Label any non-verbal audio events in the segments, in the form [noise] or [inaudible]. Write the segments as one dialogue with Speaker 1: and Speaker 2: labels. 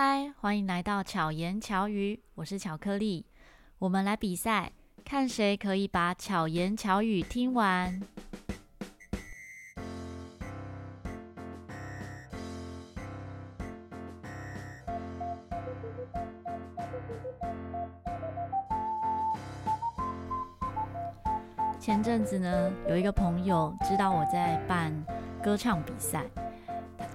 Speaker 1: 嗨，欢迎来到巧言巧语，我是巧克力。我们来比赛，看谁可以把巧言巧语听完。前阵子呢，有一个朋友知道我在办歌唱比赛，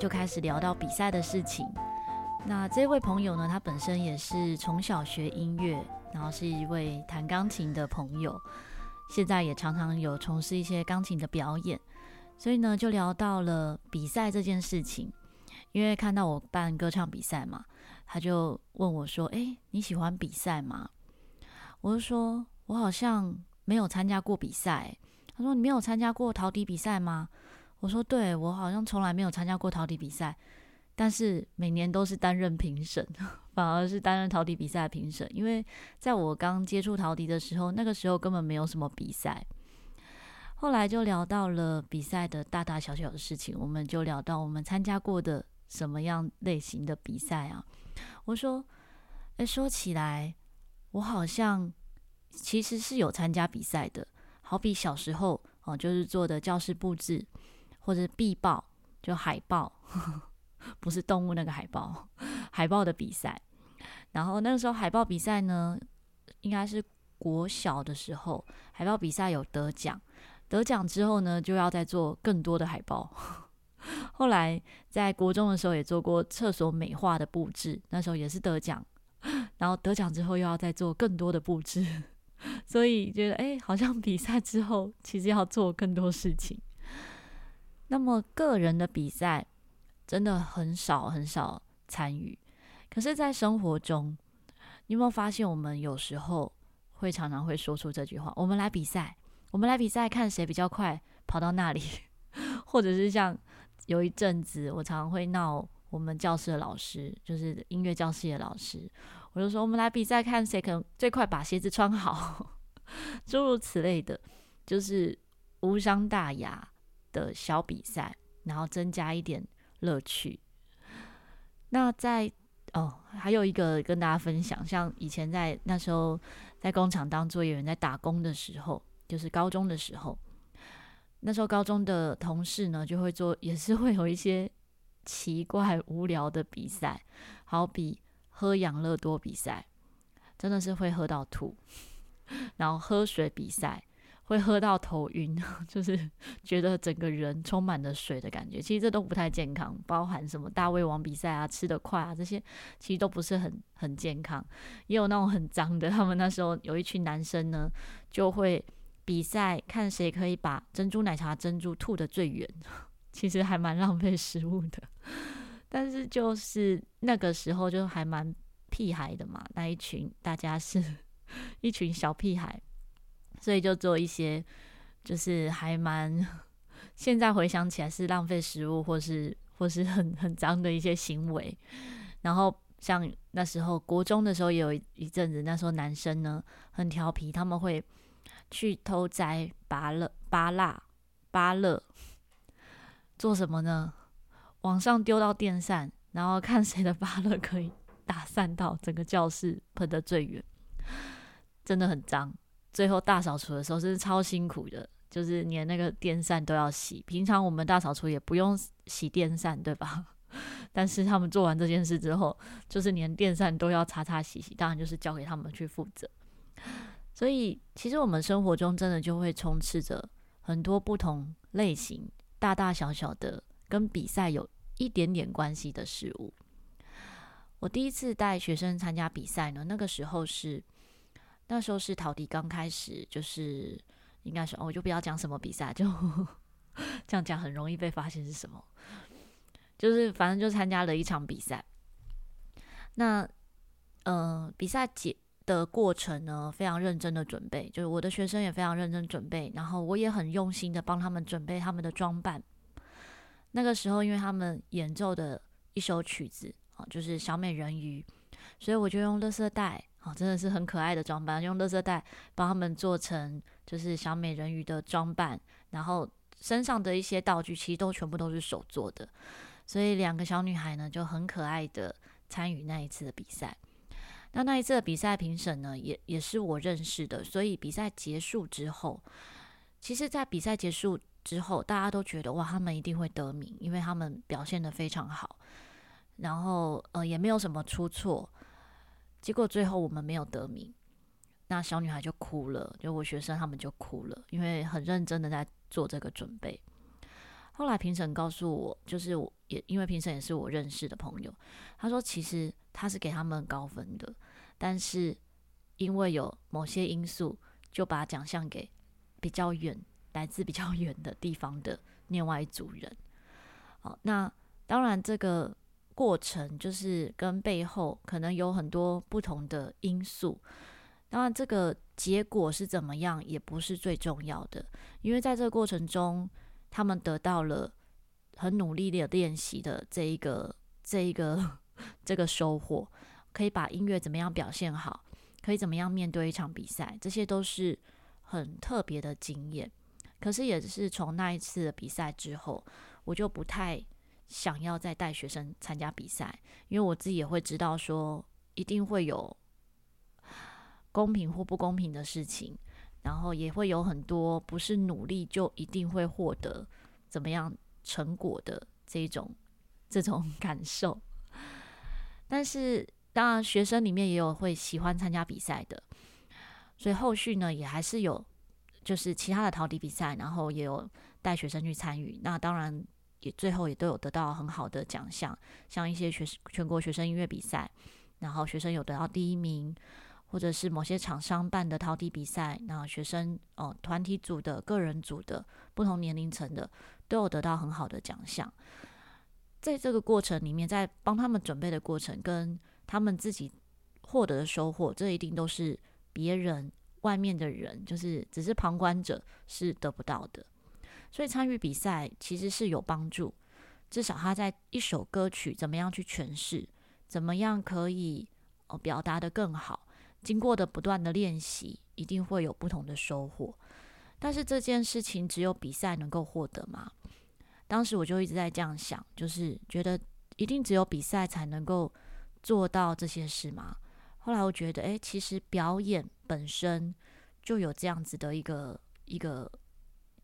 Speaker 1: 就开始聊到比赛的事情。那这位朋友呢，他本身也是从小学音乐，然后是一位弹钢琴的朋友，现在也常常有从事一些钢琴的表演。所以呢，就聊到了比赛这件事情。因为看到我办歌唱比赛嘛，他就问我说：“诶，你喜欢比赛吗？”我就说：“我好像。”没有参加过比赛，他说：“你没有参加过陶笛比赛吗？”我说：“对，我好像从来没有参加过陶笛比赛，但是每年都是担任评审，反而是担任陶笛比赛的评审。因为在我刚接触陶笛的时候，那个时候根本没有什么比赛。后来就聊到了比赛的大大小小的事情，我们就聊到我们参加过的什么样类型的比赛啊？我说：“诶，说起来，我好像……”其实是有参加比赛的，好比小时候哦，就是做的教室布置或者壁报，就海报，不是动物那个海报，[laughs] 海报的比赛。然后那个时候海报比赛呢，应该是国小的时候，海报比赛有得奖，得奖之后呢，就要再做更多的海报。[laughs] 后来在国中的时候也做过厕所美化的布置，那时候也是得奖，然后得奖之后又要再做更多的布置。[laughs] 所以觉得，哎，好像比赛之后，其实要做更多事情。那么个人的比赛真的很少很少参与。可是，在生活中，你有没有发现，我们有时候会常常会说出这句话：“我们来比赛，我们来比赛，看谁比较快跑到那里。[laughs] ”或者是像有一阵子，我常常会闹我们教室的老师，就是音乐教室的老师。我就说，我们来比赛，看谁可能最快把鞋子穿好，[laughs] 诸如此类的，就是无伤大雅的小比赛，然后增加一点乐趣。那在哦，还有一个跟大家分享，像以前在那时候在工厂当作业员，在打工的时候，就是高中的时候，那时候高中的同事呢，就会做，也是会有一些奇怪无聊的比赛，好比。喝养乐多比赛真的是会喝到吐，[laughs] 然后喝水比赛会喝到头晕，[laughs] 就是觉得整个人充满了水的感觉。其实这都不太健康，包含什么大胃王比赛啊、吃得快啊这些，其实都不是很很健康。也有那种很脏的，他们那时候有一群男生呢，就会比赛看谁可以把珍珠奶茶珍珠吐得最远，[laughs] 其实还蛮浪费食物的。但是就是那个时候就还蛮屁孩的嘛，那一群大家是 [laughs] 一群小屁孩，所以就做一些就是还蛮现在回想起来是浪费食物或是或是很很脏的一些行为。然后像那时候国中的时候也有一阵子，那时候男生呢很调皮，他们会去偷摘芭乐芭乐芭乐，做什么呢？往上丢到电扇，然后看谁的芭乐可以打散到整个教室喷得最远，真的很脏。最后大扫除的时候真是超辛苦的，就是连那个电扇都要洗。平常我们大扫除也不用洗电扇，对吧？[laughs] 但是他们做完这件事之后，就是连电扇都要擦擦洗洗，当然就是交给他们去负责。所以其实我们生活中真的就会充斥着很多不同类型、大大小小的。跟比赛有一点点关系的事物。我第一次带学生参加比赛呢，那个时候是那时候是陶笛刚开始，就是应该说，哦，我就不要讲什么比赛，就 [laughs] 这样讲很容易被发现是什么。就是反正就参加了一场比赛。那嗯、比赛结的过程呢，非常认真的准备，就是我的学生也非常认真准备，然后我也很用心的帮他们准备他们的装扮。那个时候，因为他们演奏的一首曲子啊，就是小美人鱼，所以我就用垃圾袋哦，真的是很可爱的装扮，用垃圾袋帮他们做成就是小美人鱼的装扮，然后身上的一些道具其实都全部都是手做的，所以两个小女孩呢就很可爱的参与那一次的比赛。那那一次的比赛评审呢，也也是我认识的，所以比赛结束之后，其实，在比赛结束之后，大家都觉得哇，他们一定会得名，因为他们表现得非常好，然后呃也没有什么出错。结果最后我们没有得名，那小女孩就哭了，就我学生他们就哭了，因为很认真的在做这个准备。后来评审告诉我，就是我也因为评审也是我认识的朋友，他说其实他是给他们高分的，但是因为有某些因素，就把奖项给比较远、来自比较远的地方的另外一组人。好，那当然这个过程就是跟背后可能有很多不同的因素，当然这个结果是怎么样也不是最重要的，因为在这个过程中。他们得到了很努力的练习的这一个、这一个、[laughs] 这个收获，可以把音乐怎么样表现好，可以怎么样面对一场比赛，这些都是很特别的经验。可是也是从那一次的比赛之后，我就不太想要再带学生参加比赛，因为我自己也会知道说，一定会有公平或不公平的事情。然后也会有很多不是努力就一定会获得怎么样成果的这种这种 [laughs] 感受，但是当然学生里面也有会喜欢参加比赛的，所以后续呢也还是有就是其他的陶笛比赛，然后也有带学生去参与，那当然也最后也都有得到很好的奖项，像一些学全国学生音乐比赛，然后学生有得到第一名。或者是某些厂商办的陶笛比赛，那学生哦团体组的、个人组的、不同年龄层的，都有得到很好的奖项。在这个过程里面，在帮他们准备的过程，跟他们自己获得的收获，这一定都是别人外面的人，就是只是旁观者是得不到的。所以参与比赛其实是有帮助，至少他在一首歌曲怎么样去诠释，怎么样可以哦表达得更好。经过的不断的练习，一定会有不同的收获。但是这件事情只有比赛能够获得吗？当时我就一直在这样想，就是觉得一定只有比赛才能够做到这些事吗？后来我觉得，诶，其实表演本身就有这样子的一个一个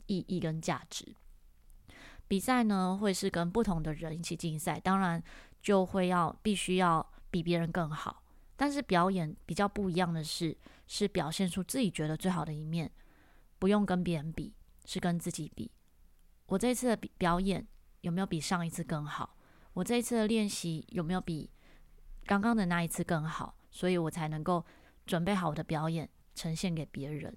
Speaker 1: 意义跟价值。比赛呢，会是跟不同的人一起竞赛，当然就会要必须要比别人更好。但是表演比较不一样的是，是表现出自己觉得最好的一面，不用跟别人比，是跟自己比。我这次的表演有没有比上一次更好？我这一次的练习有没有比刚刚的那一次更好？所以我才能够准备好我的表演呈现给别人。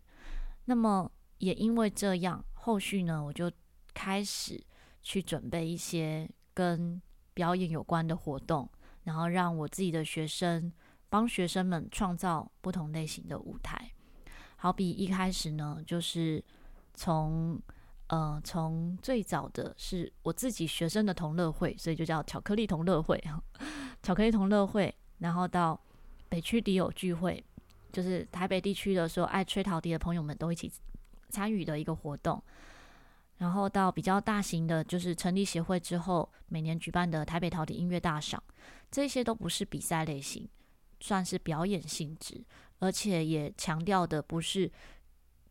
Speaker 1: 那么也因为这样，后续呢，我就开始去准备一些跟表演有关的活动，然后让我自己的学生。帮学生们创造不同类型的舞台，好比一开始呢，就是从呃从最早的是我自己学生的同乐会，所以就叫巧克力同乐会，[laughs] 巧克力同乐会，然后到北区笛友聚会，就是台北地区的所有爱吹陶笛的朋友们都一起参与的一个活动，然后到比较大型的，就是成立协会之后每年举办的台北陶笛音乐大赏，这些都不是比赛类型。算是表演性质，而且也强调的不是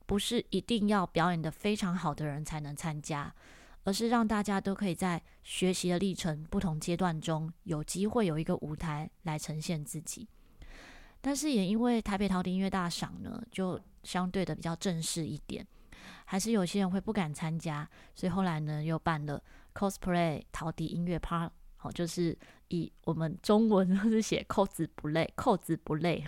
Speaker 1: 不是一定要表演的非常好的人才能参加，而是让大家都可以在学习的历程不同阶段中有机会有一个舞台来呈现自己。但是也因为台北陶笛音乐大赏呢，就相对的比较正式一点，还是有些人会不敢参加，所以后来呢又办了 cosplay 陶笛音乐趴，好就是。以我们中文 [laughs] 都是写扣子不累，扣子不累，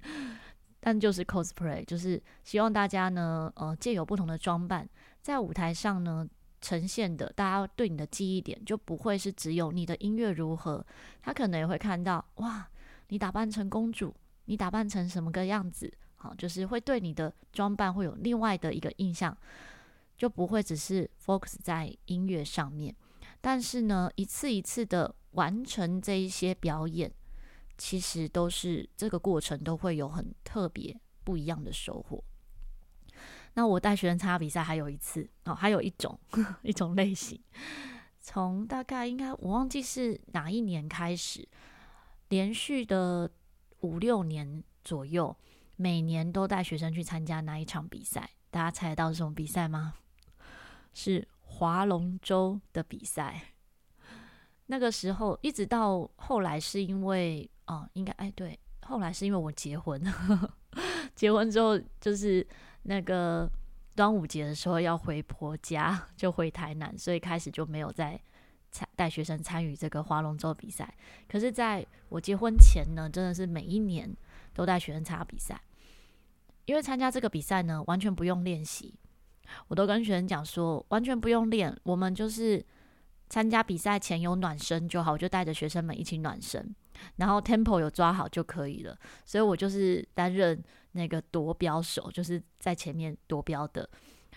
Speaker 1: [laughs] 但就是 cosplay，就是希望大家呢，呃，借由不同的装扮，在舞台上呢呈现的，大家对你的记忆点就不会是只有你的音乐如何，他可能也会看到，哇，你打扮成公主，你打扮成什么个样子，好，就是会对你的装扮会有另外的一个印象，就不会只是 focus 在音乐上面，但是呢，一次一次的。完成这一些表演，其实都是这个过程都会有很特别不一样的收获。那我带学生参加比赛还有一次哦，还有一种 [laughs] 一种类型，从大概应该我忘记是哪一年开始，连续的五六年左右，每年都带学生去参加哪一场比赛？大家猜得到是什么比赛吗？是划龙舟的比赛。那个时候一直到后来，是因为哦，应该哎对，后来是因为我结婚，[laughs] 结婚之后就是那个端午节的时候要回婆家，就回台南，所以开始就没有再参带学生参与这个划龙舟比赛。可是在我结婚前呢，真的是每一年都带学生参加比赛，因为参加这个比赛呢，完全不用练习，我都跟学生讲说，完全不用练，我们就是。参加比赛前有暖身就好，我就带着学生们一起暖身，然后 tempo 有抓好就可以了。所以我就是担任那个夺标手，就是在前面夺标的。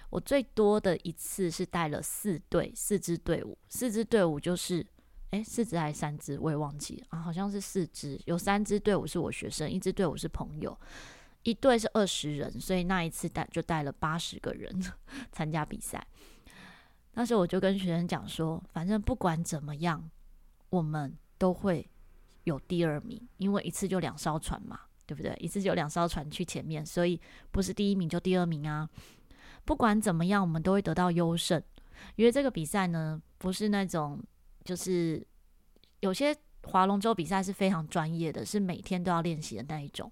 Speaker 1: 我最多的一次是带了四队，四支队伍，四支队伍就是，诶，四支还是三支，我也忘记了啊，好像是四支，有三支队伍是我学生，一支队伍是朋友，一队是二十人，所以那一次带就带了八十个人 [laughs] 参加比赛。那时候我就跟学生讲说，反正不管怎么样，我们都会有第二名，因为一次就两艘船嘛，对不对？一次就两艘船去前面，所以不是第一名就第二名啊。不管怎么样，我们都会得到优胜，因为这个比赛呢，不是那种就是有些划龙舟比赛是非常专业的，是每天都要练习的那一种。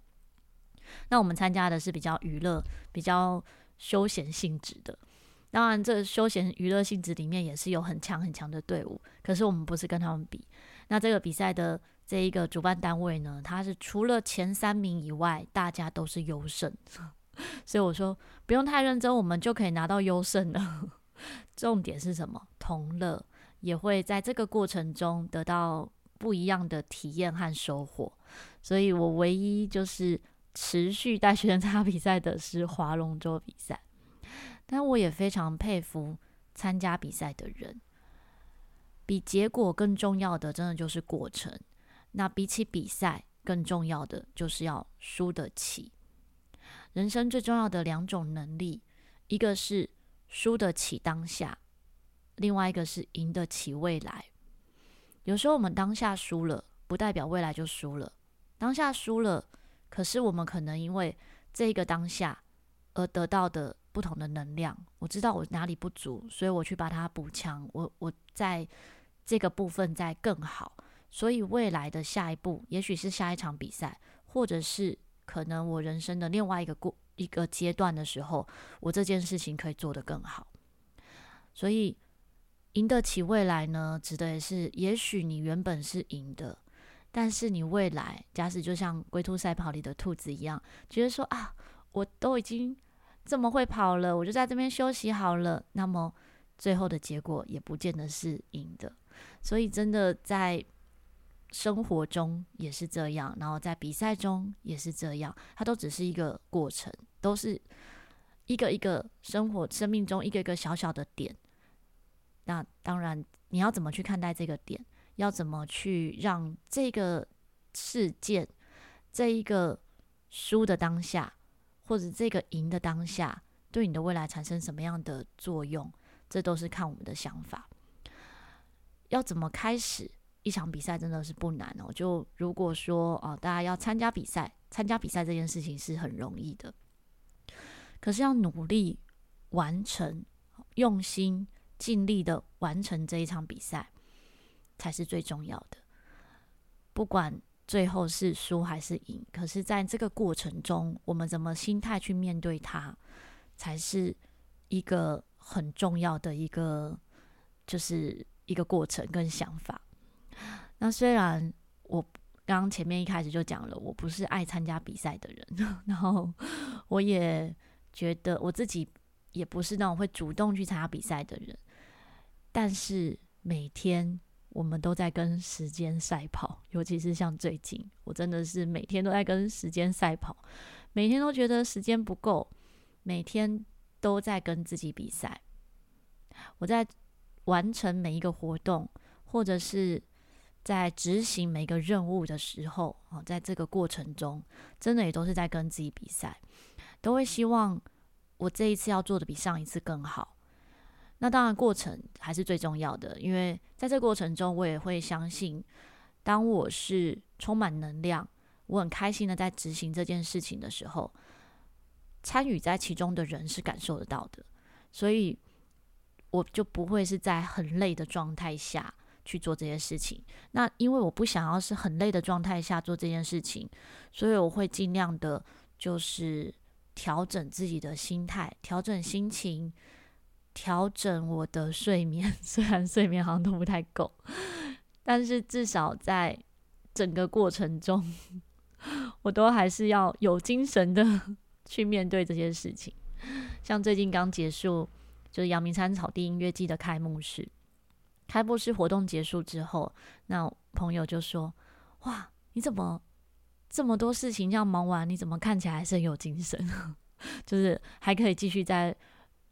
Speaker 1: 那我们参加的是比较娱乐、比较休闲性质的。当然，这休闲娱乐性质里面也是有很强很强的队伍，可是我们不是跟他们比。那这个比赛的这一个主办单位呢，他是除了前三名以外，大家都是优胜，[laughs] 所以我说不用太认真，我们就可以拿到优胜了。[laughs] 重点是什么？同乐也会在这个过程中得到不一样的体验和收获。所以我唯一就是持续带学生参加比赛的是划龙舟比赛。但我也非常佩服参加比赛的人，比结果更重要的，真的就是过程。那比起比赛，更重要的就是要输得起。人生最重要的两种能力，一个是输得起当下，另外一个是赢得起未来。有时候我们当下输了，不代表未来就输了。当下输了，可是我们可能因为这个当下而得到的。不同的能量，我知道我哪里不足，所以我去把它补强。我我在这个部分再更好，所以未来的下一步，也许是下一场比赛，或者是可能我人生的另外一个过一个阶段的时候，我这件事情可以做得更好。所以赢得起未来呢，指的也是，也许你原本是赢的，但是你未来，假使就像龟兔赛跑里的兔子一样，觉得说啊，我都已经。这么会跑了，我就在这边休息好了。那么最后的结果也不见得是赢的，所以真的在生活中也是这样，然后在比赛中也是这样，它都只是一个过程，都是一个一个生活生命中一个一个小小的点。那当然，你要怎么去看待这个点？要怎么去让这个事件，这一个输的当下，或者这个赢的当下，对你的未来产生什么样的作用？这都是看我们的想法。要怎么开始一场比赛，真的是不难哦。就如果说啊，大家要参加比赛，参加比赛这件事情是很容易的。可是要努力完成，用心尽力的完成这一场比赛，才是最重要的。不管。最后是输还是赢？可是，在这个过程中，我们怎么心态去面对它，才是一个很重要的一个，就是一个过程跟想法。那虽然我刚前面一开始就讲了，我不是爱参加比赛的人，[laughs] 然后我也觉得我自己也不是那种会主动去参加比赛的人，但是每天。我们都在跟时间赛跑，尤其是像最近，我真的是每天都在跟时间赛跑，每天都觉得时间不够，每天都在跟自己比赛。我在完成每一个活动，或者是在执行每个任务的时候，啊，在这个过程中，真的也都是在跟自己比赛，都会希望我这一次要做的比上一次更好。那当然，过程还是最重要的，因为在这过程中，我也会相信，当我是充满能量，我很开心的在执行这件事情的时候，参与在其中的人是感受得到的，所以我就不会是在很累的状态下去做这些事情。那因为我不想要是很累的状态下做这件事情，所以我会尽量的，就是调整自己的心态，调整心情，调整我的睡眠。[laughs] 虽然睡眠好像都不太够，但是至少在整个过程中，我都还是要有精神的 [laughs] 去面对这些事情。像最近刚结束，就是阳明山草地音乐季的开幕式。开幕式活动结束之后，那朋友就说：“哇，你怎么这么多事情要忙完？你怎么看起来还是很有精神？[laughs] 就是还可以继续在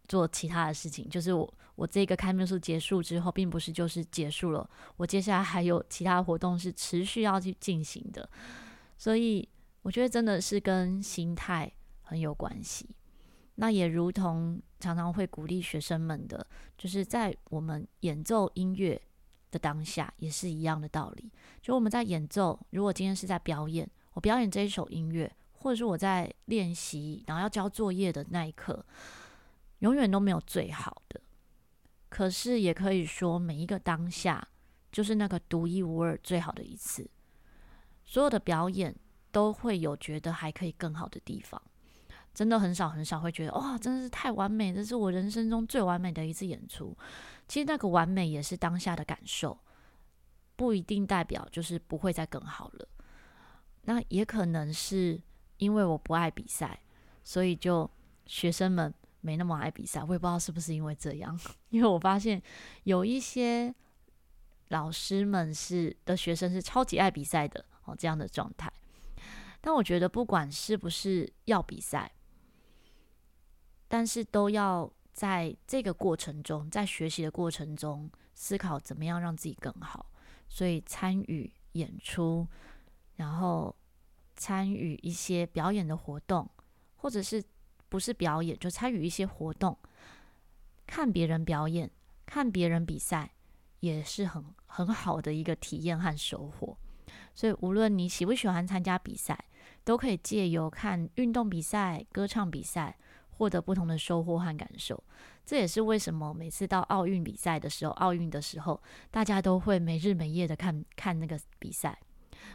Speaker 1: 做其他的事情。就是我我这个开幕式结束之后，并不是就是结束了，我接下来还有其他活动是持续要去进行的。所以我觉得真的是跟心态很有关系。”那也如同常常会鼓励学生们的，就是在我们演奏音乐的当下，也是一样的道理。就我们在演奏，如果今天是在表演，我表演这一首音乐，或者是我在练习，然后要交作业的那一刻，永远都没有最好的。可是也可以说，每一个当下就是那个独一无二最好的一次。所有的表演都会有觉得还可以更好的地方。真的很少很少会觉得哇，真的是太完美，这是我人生中最完美的一次演出。其实那个完美也是当下的感受，不一定代表就是不会再更好了。那也可能是因为我不爱比赛，所以就学生们没那么爱比赛。我也不知道是不是因为这样，[laughs] 因为我发现有一些老师们是的学生是超级爱比赛的哦，这样的状态。但我觉得不管是不是要比赛。但是都要在这个过程中，在学习的过程中思考怎么样让自己更好。所以参与演出，然后参与一些表演的活动，或者是不是表演，就参与一些活动，看别人表演，看别人比赛，也是很很好的一个体验和收获。所以无论你喜不喜欢参加比赛，都可以借由看运动比赛、歌唱比赛。获得不同的收获和感受，这也是为什么每次到奥运比赛的时候，奥运的时候，大家都会没日没夜的看看那个比赛，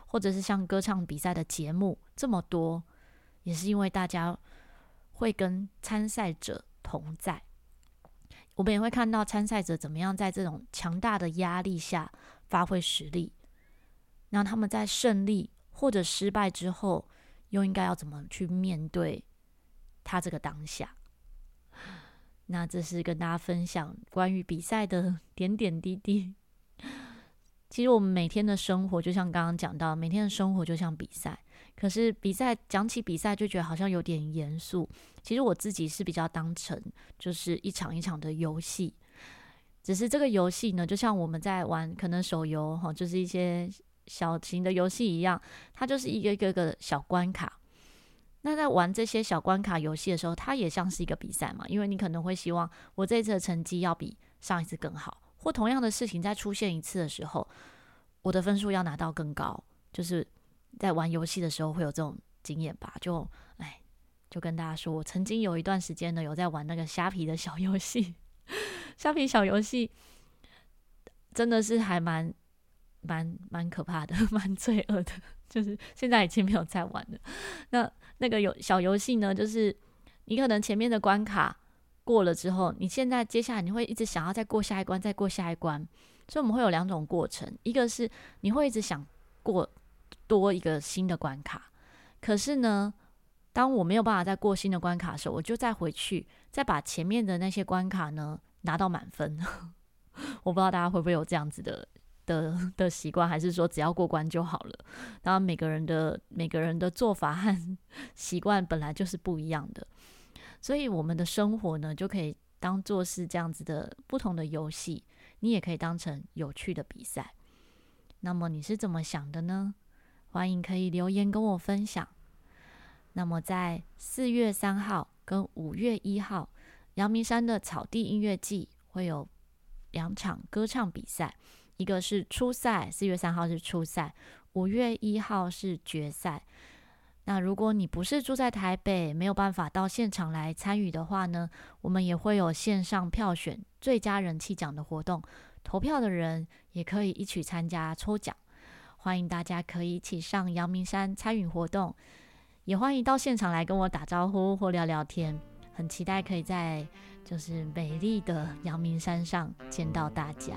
Speaker 1: 或者是像歌唱比赛的节目这么多，也是因为大家会跟参赛者同在，我们也会看到参赛者怎么样在这种强大的压力下发挥实力，那他们在胜利或者失败之后，又应该要怎么去面对？他这个当下，那这是跟大家分享关于比赛的点点滴滴。其实我们每天的生活，就像刚刚讲到，每天的生活就像比赛。可是比赛讲起比赛，就觉得好像有点严肃。其实我自己是比较当成就是一场一场的游戏。只是这个游戏呢，就像我们在玩可能手游哈，就是一些小型的游戏一样，它就是一个一个个小关卡。那在玩这些小关卡游戏的时候，它也像是一个比赛嘛，因为你可能会希望我这一次的成绩要比上一次更好，或同样的事情再出现一次的时候，我的分数要拿到更高。就是在玩游戏的时候会有这种经验吧？就哎，就跟大家说，我曾经有一段时间呢，有在玩那个虾皮的小游戏，[laughs] 虾皮小游戏真的是还蛮蛮蛮可怕的，[laughs] 蛮罪恶的。就是现在已经没有在玩了。那那个游小游戏呢，就是你可能前面的关卡过了之后，你现在接下来你会一直想要再过下一关，再过下一关。所以我们会有两种过程，一个是你会一直想过多一个新的关卡，可是呢，当我没有办法再过新的关卡的时候，我就再回去，再把前面的那些关卡呢拿到满分。[laughs] 我不知道大家会不会有这样子的。的的习惯，还是说只要过关就好了？当然，每个人的每个人的做法和习惯本来就是不一样的，所以我们的生活呢，就可以当做是这样子的不同的游戏，你也可以当成有趣的比赛。那么你是怎么想的呢？欢迎可以留言跟我分享。那么在四月三号跟五月一号，阳明山的草地音乐季会有两场歌唱比赛。一个是初赛，四月三号是初赛，五月一号是决赛。那如果你不是住在台北，没有办法到现场来参与的话呢，我们也会有线上票选最佳人气奖的活动，投票的人也可以一起参加抽奖。欢迎大家可以一起上阳明山参与活动，也欢迎到现场来跟我打招呼或聊聊天。很期待可以在就是美丽的阳明山上见到大家。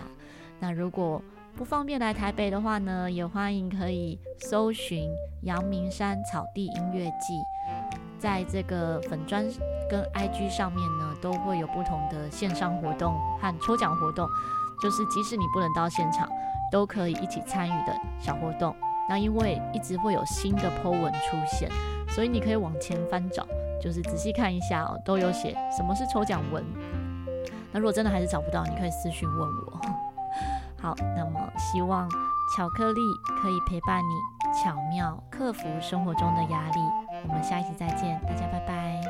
Speaker 1: 那如果不方便来台北的话呢，也欢迎可以搜寻阳明山草地音乐季，在这个粉专跟 IG 上面呢，都会有不同的线上活动和抽奖活动，就是即使你不能到现场，都可以一起参与的小活动。那因为一直会有新的 po 文出现，所以你可以往前翻找，就是仔细看一下哦，都有写什么是抽奖文。那如果真的还是找不到，你可以私讯问我。[laughs] 好，那么希望巧克力可以陪伴你，巧妙克服生活中的压力。我们下一期再见，大家拜拜。